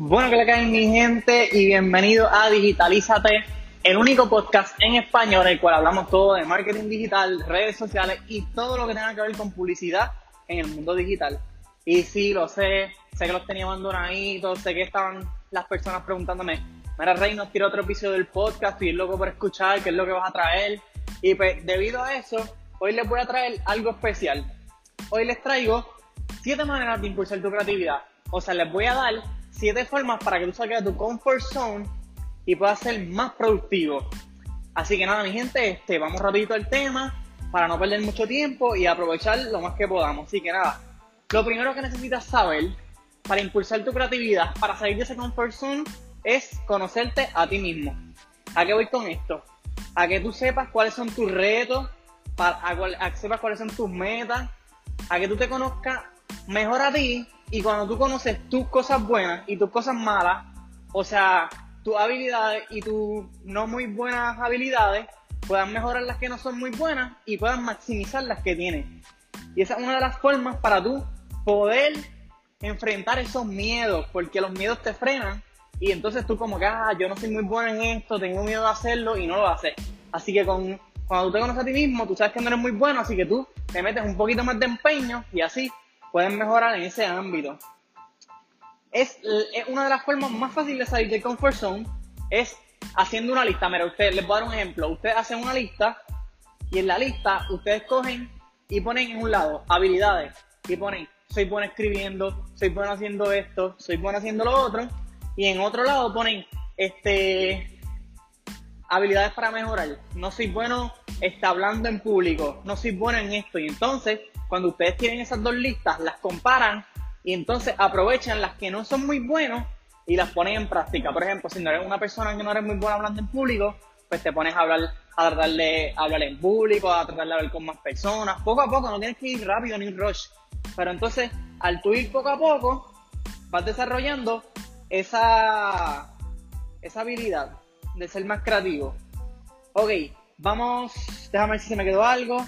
Bueno, que le caen mi gente y bienvenido a Digitalízate, el único podcast en español en el cual hablamos todo de marketing digital, redes sociales y todo lo que tenga que ver con publicidad en el mundo digital. Y sí, lo sé, sé que los tenía abandonaditos, sé que estaban las personas preguntándome, mira Rey, nos tira otro episodio del podcast, estoy loco por escuchar, qué es lo que vas a traer. Y pues debido a eso, hoy les voy a traer algo especial. Hoy les traigo siete maneras de impulsar tu creatividad. O sea, les voy a dar siete formas para que tú salgas de tu comfort zone y puedas ser más productivo. Así que nada, mi gente, este, vamos rapidito al tema para no perder mucho tiempo y aprovechar lo más que podamos. Así que nada, lo primero que necesitas saber para impulsar tu creatividad, para salir de ese comfort zone, es conocerte a ti mismo. ¿A qué voy con esto? A que tú sepas cuáles son tus retos, a, que sepas cuáles son tus metas, a que tú te conozcas mejor a ti y cuando tú conoces tus cosas buenas y tus cosas malas, o sea, tus habilidades y tus no muy buenas habilidades, puedan mejorar las que no son muy buenas y puedan maximizar las que tienes. Y esa es una de las formas para tú poder enfrentar esos miedos, porque los miedos te frenan y entonces tú como que, ah, yo no soy muy bueno en esto, tengo miedo de hacerlo y no lo haces. Así que con, cuando tú te conoces a ti mismo, tú sabes que no eres muy bueno, así que tú te metes un poquito más de empeño y así pueden mejorar en ese ámbito. Es, una de las formas más fáciles de salir del comfort zone, es haciendo una lista. Mira, ustedes, les voy a dar un ejemplo. Ustedes hacen una lista y en la lista ustedes cogen y ponen en un lado habilidades y ponen soy bueno escribiendo, soy bueno haciendo esto, soy bueno haciendo lo otro y en otro lado ponen este habilidades para mejorar. No soy bueno está hablando en público, no soy bueno en esto y entonces cuando ustedes tienen esas dos listas, las comparan y entonces aprovechan las que no son muy buenos y las ponen en práctica. Por ejemplo, si no eres una persona que no eres muy buena hablando en público, pues te pones a hablar, a tratar de hablar en público, a tratar de hablar con más personas. Poco a poco, no tienes que ir rápido ni rush. Pero entonces, al tú ir poco a poco, vas desarrollando esa, esa habilidad de ser más creativo. Ok, vamos, déjame ver si se me quedó algo.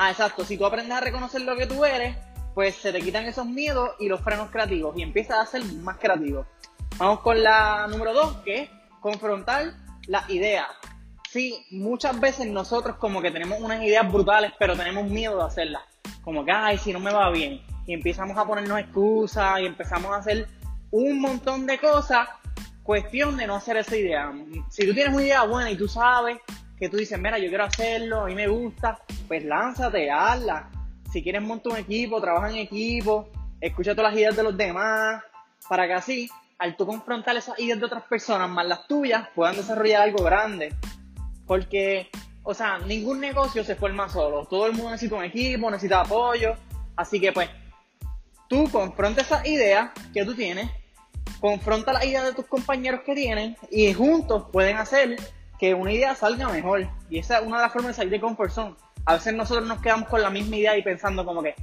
Ah, exacto. Si tú aprendes a reconocer lo que tú eres, pues se te quitan esos miedos y los frenos creativos y empiezas a ser más creativo. Vamos con la número dos, que es confrontar las ideas. Sí, muchas veces nosotros como que tenemos unas ideas brutales, pero tenemos miedo de hacerlas. Como que, ay, si no me va bien. Y empezamos a ponernos excusas y empezamos a hacer un montón de cosas. Cuestión de no hacer esa idea. Si tú tienes una idea buena y tú sabes que tú dices, mira, yo quiero hacerlo, a mí me gusta, pues lánzate, hazla. Si quieres montar un equipo, trabaja en equipo, escucha todas las ideas de los demás, para que así, al tú confrontar esas ideas de otras personas más las tuyas, puedan desarrollar algo grande. Porque, o sea, ningún negocio se forma solo. Todo el mundo necesita un equipo, necesita apoyo. Así que pues, tú confronta esas ideas que tú tienes, confronta las ideas de tus compañeros que tienen y juntos pueden hacer que una idea salga mejor. Y esa es una de las formas de salir de comfort zone. A veces nosotros nos quedamos con la misma idea y pensando como que,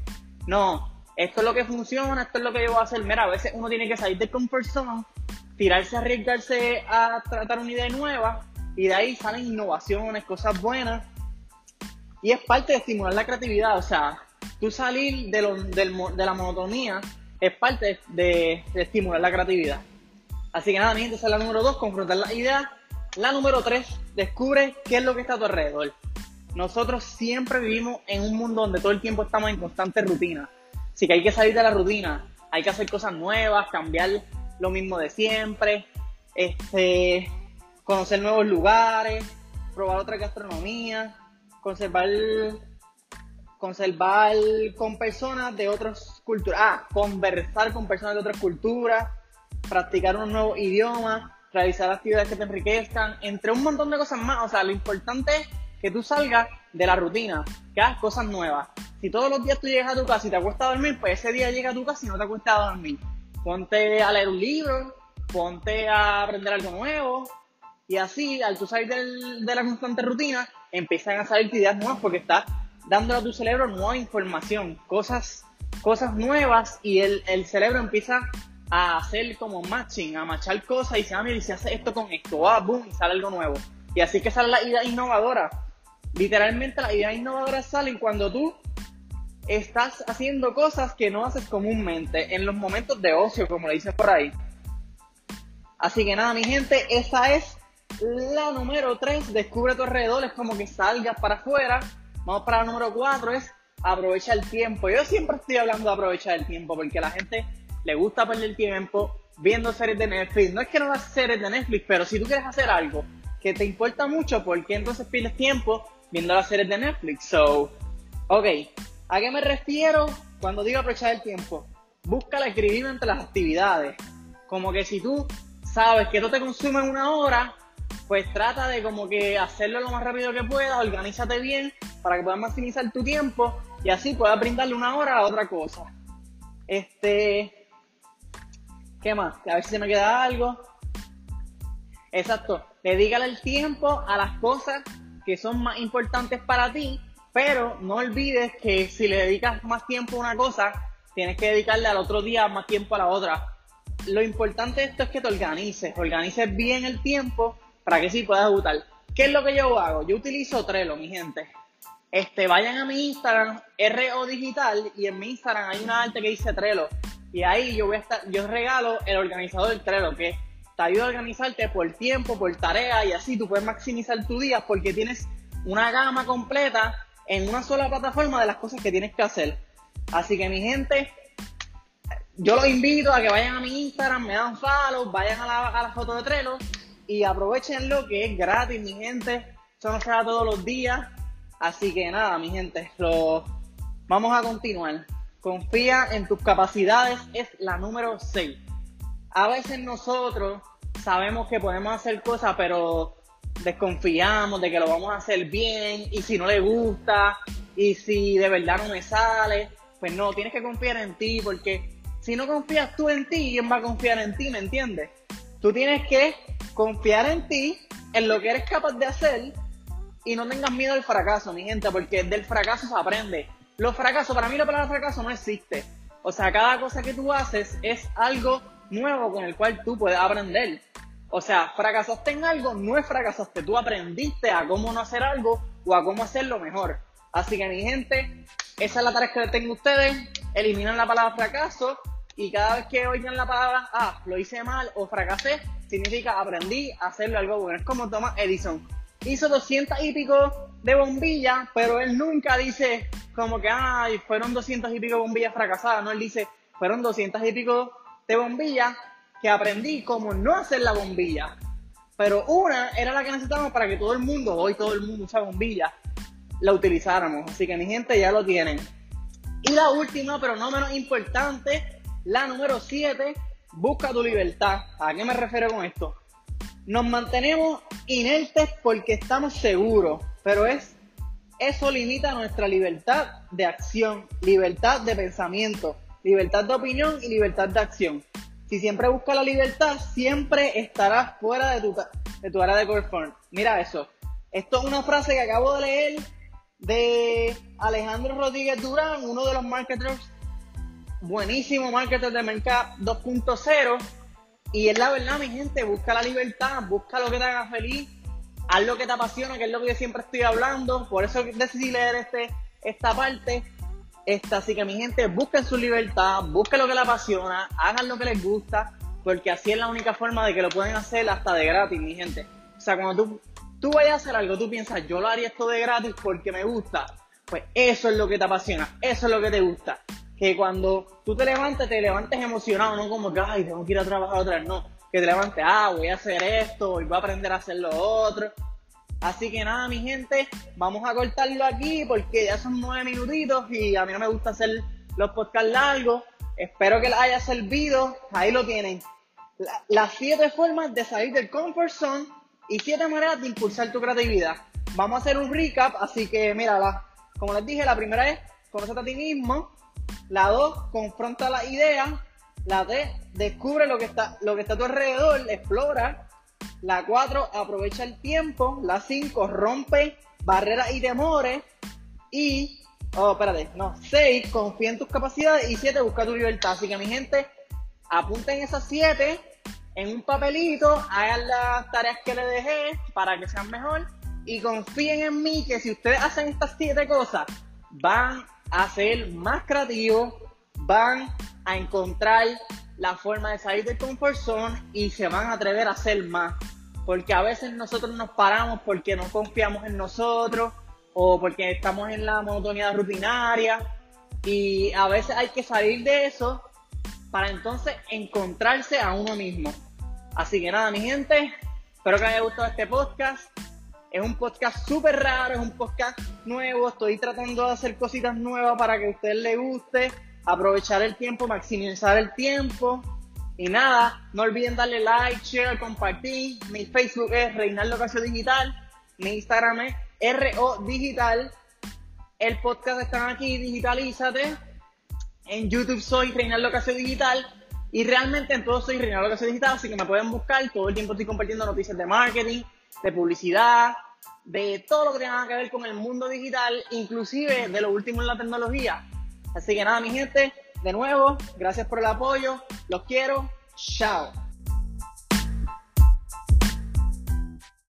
no, esto es lo que funciona, esto es lo que yo voy a hacer. Mira, a veces uno tiene que salir de comfort zone, tirarse, arriesgarse a tratar una idea nueva y de ahí salen innovaciones, cosas buenas. Y es parte de estimular la creatividad, o sea, tú salir de, lo, de la monotonía es parte de, estimular la creatividad. Así que nada, mi gente, esa es la número dos, confrontar las ideas la número 3, descubre qué es lo que está a tu alrededor. Nosotros siempre vivimos en un mundo donde todo el tiempo estamos en constante rutina. Así que hay que salir de la rutina, hay que hacer cosas nuevas, cambiar lo mismo de siempre, este, conocer nuevos lugares, probar otra gastronomía, conservar, conservar con personas de otras culturas, ah, conversar con personas de otras culturas, practicar un nuevo idioma, realizar actividades que te enriquezcan, entre un montón de cosas más. O sea, lo importante es que tú salgas de la rutina, que hagas cosas nuevas. Si todos los días tú llegas a tu casa y te acuestas dormir, pues ese día llega a tu casa y no te acuestas dormir. Ponte a leer un libro, ponte a aprender algo nuevo. Y así, al tú salir de la constante rutina, empiezan a salir ideas nuevas porque estás dándole a tu cerebro nueva información, cosas, cosas nuevas y el, el cerebro empieza a hacer como matching, a machar cosas y dice, ah, mira, y se hace esto con esto, ah, boom, y sale algo nuevo. Y así que sale la idea innovadora. Literalmente las ideas innovadoras salen cuando tú estás haciendo cosas que no haces comúnmente en los momentos de ocio, como le dices por ahí. Así que nada, mi gente, esa es la número 3. Descubre tu alrededor, es como que salgas para afuera. Vamos para la número 4, es aprovecha el tiempo. Yo siempre estoy hablando de aprovechar el tiempo porque la gente le gusta perder tiempo viendo series de Netflix. No es que no las series de Netflix, pero si tú quieres hacer algo que te importa mucho, ¿por qué entonces pierdes tiempo viendo las series de Netflix? So, ok, ¿a qué me refiero cuando digo aprovechar el tiempo? Busca equilibrio entre las actividades. Como que si tú sabes que esto te consume una hora, pues trata de como que hacerlo lo más rápido que puedas, organízate bien para que puedas maximizar tu tiempo y así puedas brindarle una hora a otra cosa. Este, ¿qué más? A ver si se me queda algo. Exacto, dedícale el tiempo a las cosas que son más importantes para ti, pero no olvides que si le dedicas más tiempo a una cosa, tienes que dedicarle al otro día más tiempo a la otra. Lo importante de esto es que te organices, organices bien el tiempo para que sí puedas ejecutar. ¿Qué es lo que yo hago? Yo utilizo Trello, mi gente. Este, vayan a mi Instagram, RO Digital, y en mi Instagram hay una arte que dice Trello. Y ahí yo voy a estar, yo regalo el organizador del Trello, que te ayuda a organizarte por tiempo, por tarea, y así tú puedes maximizar tu día porque tienes una gama completa en una sola plataforma de las cosas que tienes que hacer. Así que mi gente, yo los invito a que vayan a mi Instagram, me dan follow, vayan a la, foto de Trello y aprovechen lo que es gratis, mi gente. Eso no se da todos los días. Así que nada, mi gente, lo... vamos a continuar. Confía en tus capacidades es la número 6. A veces nosotros sabemos que podemos hacer cosas, pero desconfiamos de que lo vamos a hacer bien y si no le gusta y si de verdad no me sale, pues no, tienes que confiar en ti porque si no confías tú en ti, ¿quién va a confiar en ti? ¿Me entiendes? Tú tienes que confiar en ti, en lo que eres capaz de hacer y no tengas miedo al fracaso, mi gente, porque del fracaso se aprende. Los fracasos, para mí la palabra fracaso no existe. O sea, cada cosa que tú haces es algo nuevo con el cual tú puedes aprender. O sea, fracasaste en algo, no es fracasaste, tú aprendiste a cómo no hacer algo o a cómo hacerlo mejor. Así que mi gente, esa es la tarea que tengo ustedes. Eliminan la palabra fracaso y cada vez que oigan la palabra, ah, lo hice mal o fracasé, significa aprendí a hacerlo algo bueno. Es como Thomas Edison. Hizo 200 y pico de bombillas, pero él nunca dice como que, ay, fueron 200 y pico bombillas fracasadas. No, él dice, fueron 200 y pico de bombillas que aprendí cómo no hacer la bombilla. Pero una era la que necesitábamos para que todo el mundo, hoy todo el mundo usa bombillas, la utilizáramos. Así que mi gente ya lo tienen. Y la última, pero no menos importante, la número 7, busca tu libertad. ¿A qué me refiero con esto? Nos mantenemos inertes porque estamos seguros, pero es eso limita nuestra libertad de acción, libertad de pensamiento, libertad de opinión y libertad de acción. Si siempre buscas la libertad, siempre estarás fuera de tu, de tu área de confort. Mira eso. Esto es una frase que acabo de leer de Alejandro Rodríguez Durán, uno de los marketers, buenísimo marketer de Mercado 2.0. Y es la verdad, mi gente, busca la libertad, busca lo que te haga feliz, haz lo que te apasiona, que es lo que yo siempre estoy hablando. Por eso decidí leer este, esta parte. Esta, así que mi gente, busquen su libertad, busquen lo que les apasiona, hagan lo que les gusta, porque así es la única forma de que lo pueden hacer hasta de gratis, mi gente. O sea, cuando tú, tú vayas a hacer algo, tú piensas, yo lo haría esto de gratis porque me gusta. Pues eso es lo que te apasiona, eso es lo que te gusta. Que cuando tú te levantes, te levantes emocionado, no como que, ay, tengo que ir a trabajar otra vez, no. Que te levantes, ah, voy a hacer esto, y voy a aprender a hacer lo otro. Así que nada, mi gente, vamos a cortarlo aquí porque ya son nueve minutitos y a mí no me gusta hacer los podcasts largos. Espero que les haya servido. Ahí lo tienen. las siete formas de salir del comfort zone y siete maneras de impulsar tu creatividad. Vamos a hacer un recap, así que mira, como les dije, la primera es conocerte a ti mismo. La dos, confronta las ideas. La tres, descubre lo que está, lo que está a tu alrededor, explora. La 4, aprovecha el tiempo. La 5, rompe barreras y temores. Y, oh, espérate, no, 6, confía en tus capacidades. Y 7, busca tu libertad. Así que mi gente, apunten esas 7 en un papelito, hagan las tareas que les dejé para que sean mejor. Y confíen en mí que si ustedes hacen estas 7 cosas, van a ser más creativos, van a encontrar la forma de salir del comfort zone y se van a atrever a hacer más. Porque a veces nosotros nos paramos porque no confiamos en nosotros o porque estamos en la monotonía rutinaria y a veces hay que salir de eso para entonces encontrarse a uno mismo. Así que nada, mi gente, espero que haya gustado este podcast. Es un podcast súper raro, es un podcast nuevo. Estoy tratando de hacer cositas nuevas para que a ustedes les guste. Aprovechar el tiempo, maximizar el tiempo. Y nada, no olviden darle like, share, compartir. Mi Facebook es Reinaldo Casio Digital. Mi Instagram es RO Digital. El podcast está aquí, digitalízate. En YouTube soy Reinaldo Casio Digital. Y realmente en todo soy Reinaldo Casio Digital, así que me pueden buscar. Todo el tiempo estoy compartiendo noticias de marketing, de publicidad, de todo lo que tenga que ver con el mundo digital, inclusive de lo último en la tecnología. Así que nada, mi gente, de nuevo, gracias por el apoyo, los quiero, chao.